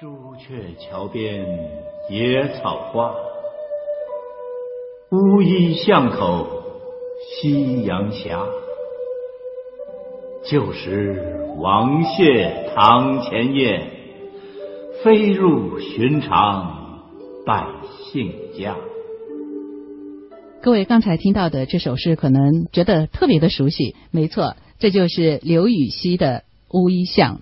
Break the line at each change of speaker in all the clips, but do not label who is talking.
朱雀桥边野草花，乌衣巷口夕阳斜。旧时王谢堂前燕，飞入寻常百姓家。
各位刚才听到的这首诗，可能觉得特别的熟悉。没错，这就是刘禹锡的《乌衣巷》。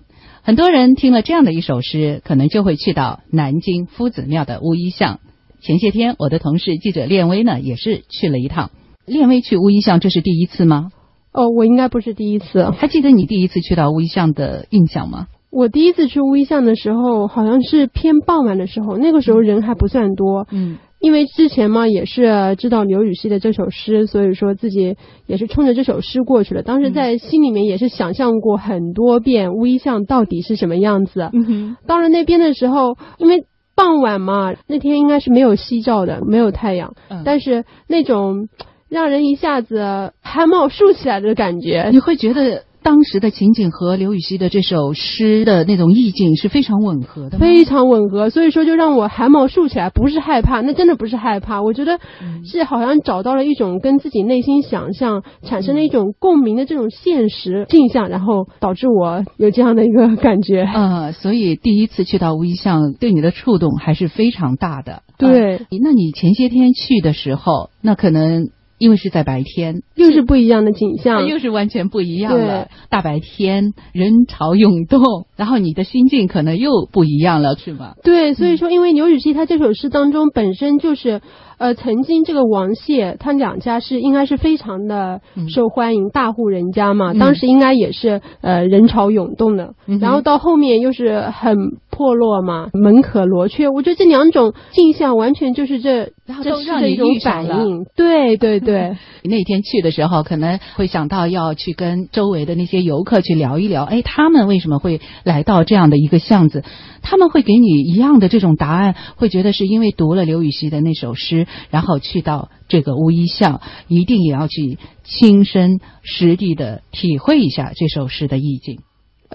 很多人听了这样的一首诗，可能就会去到南京夫子庙的乌衣巷。前些天，我的同事记者练威呢，也是去了一趟。练威去乌衣巷，这是第一次吗？
哦，我应该不是第一次。
还记得你第一次去到乌衣巷的印象吗？
我第一次去乌衣巷的时候，好像是偏傍晚的时候，那个时候人还不算多。
嗯。
因为之前嘛也是知道刘禹锡的这首诗，所以说自己也是冲着这首诗过去了。当时在心里面也是想象过很多遍乌衣巷到底是什么样子。
嗯哼。
到了那边的时候，因为傍晚嘛，那天应该是没有夕照的，没有太阳。
嗯。
但是那种让人一下子汗毛竖起来的感觉，
你会觉得。当时的情景和刘禹锡的这首诗的那种意境是非常吻合的，
非常吻合，所以说就让我汗毛竖起来，不是害怕，那真的不是害怕，我觉得是好像找到了一种跟自己内心想象产生了一种共鸣的这种现实镜像，然后导致我有这样的一个感觉。
呃，所以第一次去到乌衣巷，对你的触动还是非常大的。
对，
那你前些天去的时候，那可能。因为是在白天，
又是不一样的景象，
又是完全不一样了。大白天，人潮涌动，然后你的心境可能又不一样了，是吗？
对，所以说，因为刘禹锡他这首诗当中本身就是。呃，曾经这个王谢他两家是应该是非常的受欢迎，大户人家嘛，当时应该也是呃人潮涌动的。然后到后面又是很破落嘛，门可罗雀。我觉得这两种镜像完全就是这这是的一种反应。对对对，
那天去的时候可能会想到要去跟周围的那些游客去聊一聊，哎，他们为什么会来到这样的一个巷子？他们会给你一样的这种答案，会觉得是因为读了刘禹锡的那首诗。然后去到这个乌衣巷，一定也要去亲身实地的体会一下这首诗的意境。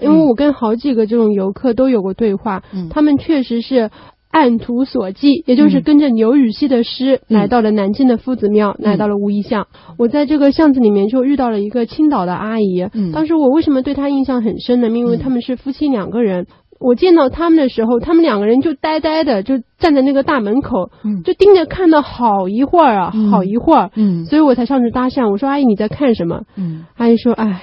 因为我跟好几个这种游客都有过对话，他们确实是按图索骥，也就是跟着刘禹锡的诗来到了南京的夫子庙，来到了乌衣巷。我在这个巷子里面就遇到了一个青岛的阿姨，当时我为什么对她印象很深呢？因为他们是夫妻两个人。我见到他们的时候，他们两个人就呆呆的，就站在那个大门口，就盯着看了好一会儿啊，好一会儿。
嗯，
所以我才上去搭讪。我说：“阿姨，你在看什么？”
嗯，
阿姨说：“哎，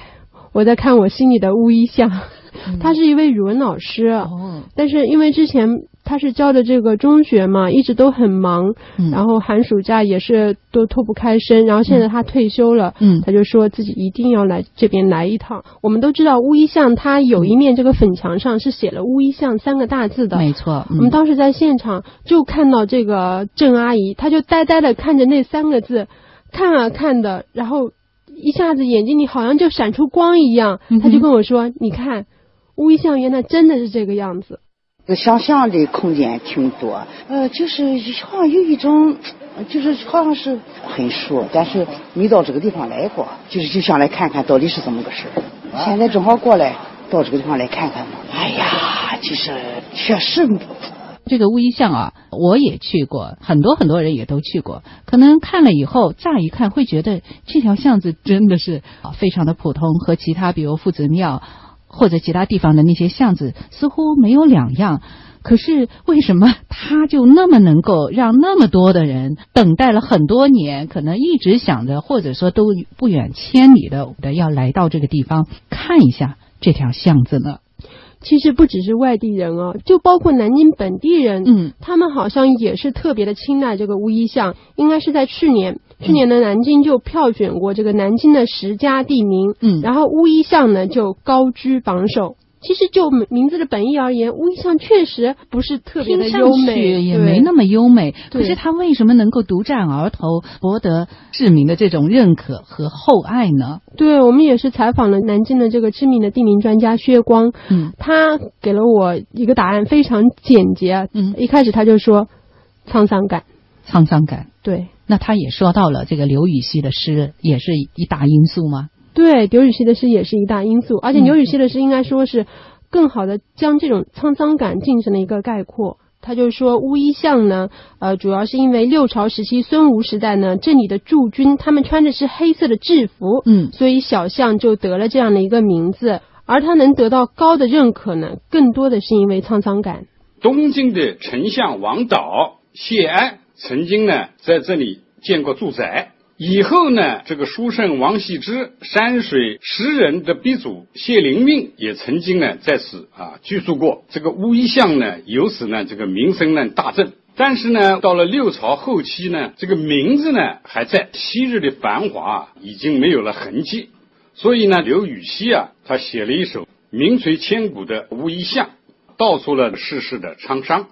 我在看我心里的乌衣巷。” 他是一位语文老师，
哦，
但是因为之前。他是教的这个中学嘛，一直都很忙，然后寒暑假也是都脱不开身，然后现在他退休了，
嗯，
他就说自己一定要来这边来一趟。我们都知道乌衣巷，它有一面这个粉墙上是写了“乌衣巷”三个大字的，
没错。
我们当时在现场就看到这个郑阿姨，她就呆呆的看着那三个字，看啊看的，然后一下子眼睛里好像就闪出光一样，她就跟我说：“你看，乌衣巷原来真的是这个样子。”
想象的空间挺多，呃，就是好像有一种，就是好像是很熟，但是没到这个地方来过，就是就想来看看到底是怎么个事现在正好过来到这个地方来看看嘛。哎呀，就是确实，
这个乌衣巷啊，我也去过，很多很多人也都去过。可能看了以后，乍一看会觉得这条巷子真的是啊，非常的普通，和其他比如夫子庙。或者其他地方的那些巷子似乎没有两样，可是为什么它就那么能够让那么多的人等待了很多年，可能一直想着，或者说都不远千里的的要来到这个地方看一下这条巷子呢？
其实不只是外地人哦，就包括南京本地人，
嗯，
他们好像也是特别的青睐这个乌衣巷。应该是在去年，去年的南京就票选过这个南京的十佳地名，
嗯，
然后乌衣巷呢就高居榜首。其实就名字的本意而言，乌衣巷确实不是特别的优美，
也没那么优美。可是它为什么能够独占鳌头，博得市民的这种认可和厚爱呢？
对我们也是采访了南京的这个知名的地名专家薛光，
嗯，
他给了我一个答案，非常简洁。
嗯，
一开始他就说沧桑感，
沧桑感。
对，
那他也说到了这个刘禹锡的诗，也是一大因素吗？
对，刘禹锡的诗也是一大因素，而且刘禹锡的诗应该说是更好的将这种沧桑感进行了一个概括。他就说乌衣巷呢，呃，主要是因为六朝时期孙吴时代呢，这里的驻军他们穿的是黑色的制服，
嗯，
所以小巷就得了这样的一个名字。而他能得到高的认可呢，更多的是因为沧桑感。
东京的丞相王导、谢安曾经呢在这里建过住宅。以后呢，这个书圣王羲之、山水诗人的鼻祖谢灵运也曾经呢在此啊居住过。这个乌衣巷呢，由此呢这个名声呢大振。但是呢，到了六朝后期呢，这个名字呢还在，昔日的繁华已经没有了痕迹。所以呢，刘禹锡啊，他写了一首名垂千古的《乌衣巷》，道出了世事的沧桑。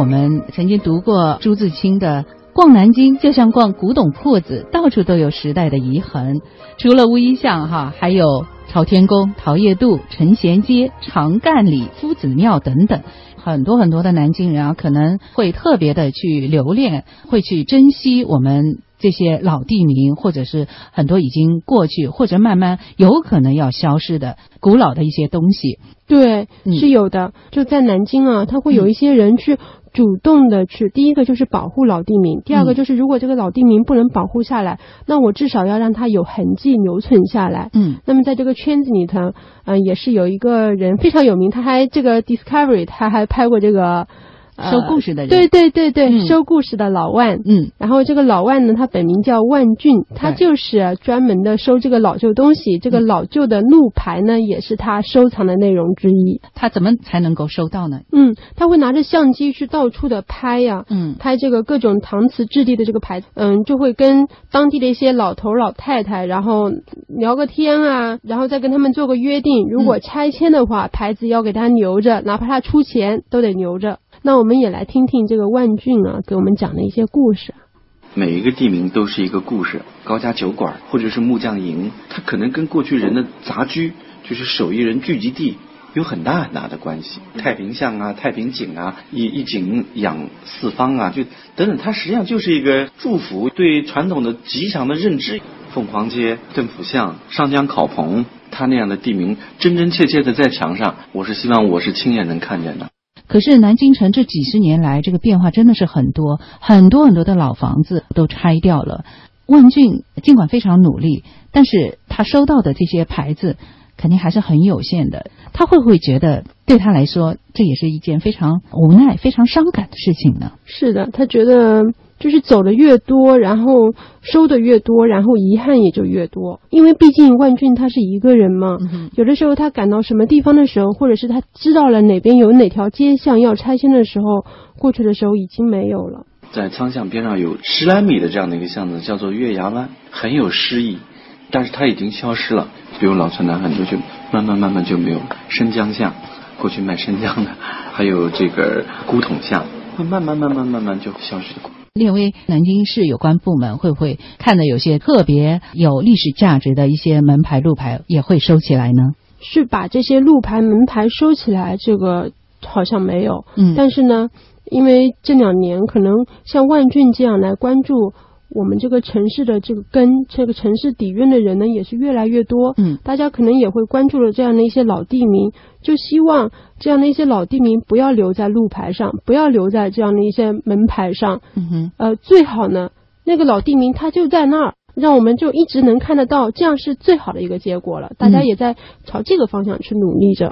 我们曾经读过朱自清的“逛南京就像逛古董铺子，到处都有时代的遗痕”。除了乌衣巷，哈，还有朝天宫、桃叶渡、陈贤街、长干里、夫子庙等等，很多很多的南京人啊，可能会特别的去留恋，会去珍惜我们这些老地名，或者是很多已经过去或者慢慢有可能要消失的古老的一些东西。
对，是有的。就在南京啊，他会有一些人去。主动的去，第一个就是保护老地名，第二个就是如果这个老地名不能保护下来，那我至少要让它有痕迹留存下来。
嗯，
那么在这个圈子里头，嗯，也是有一个人非常有名，他还这个 Discovery，他还拍过这个。
收故事的人，
对对对对，收故事的老万，
嗯，
然后这个老万呢，他本名叫万俊，他就是专门的收这个老旧东西，这个老旧的路牌呢，也是他收藏的内容之一。
他怎么才能够收到呢？
嗯，他会拿着相机去到处的拍呀，
嗯，
拍这个各种搪瓷质地的这个牌子，嗯，就会跟当地的一些老头老太太，然后聊个天啊，然后再跟他们做个约定，如果拆迁的话，牌子要给他留着，哪怕他出钱都得留着。那我们也来听听这个万俊啊给我们讲的一些故事。
每一个地名都是一个故事，高家酒馆或者是木匠营，它可能跟过去人的杂居，就是手艺人聚集地，有很大很大的关系。太平巷啊，太平井啊，一一井养四方啊，就等等，它实际上就是一个祝福，对传统的吉祥的认知。凤凰街、邓府巷、上江烤棚，它那样的地名真真切切的在墙上，我是希望我是亲眼能看见的。
可是南京城这几十年来，这个变化真的是很多，很多很多的老房子都拆掉了。万俊尽管非常努力，但是他收到的这些牌子肯定还是很有限的。他会不会觉得对他来说这也是一件非常无奈、非常伤感的事情呢？
是的，他觉得。就是走的越多，然后收的越多，然后遗憾也就越多。因为毕竟万俊他是一个人嘛，有的时候他赶到什么地方的时候，或者是他知道了哪边有哪条街巷要拆迁的时候，过去的时候已经没有了。
在仓巷边上有十来米的这样的一个巷子，叫做月牙湾，很有诗意，但是它已经消失了。比如老城南很多就慢慢慢慢就没有。生姜巷，过去卖生姜的，还有这个古董巷，慢慢慢慢慢慢就消失了。
列为南京市有关部门会不会看的有些特别有历史价值的一些门牌路牌也会收起来呢？
是把这些路牌门牌收起来，这个好像没有。
嗯，
但是呢，因为这两年可能像万俊这样来关注。我们这个城市的这个根，这个城市底蕴的人呢，也是越来越多。
嗯，
大家可能也会关注了这样的一些老地名，就希望这样的一些老地名不要留在路牌上，不要留在这样的一些门牌上。
嗯哼，
呃，最好呢，那个老地名它就在那儿，让我们就一直能看得到，这样是最好的一个结果了。大家也在朝这个方向去努力着。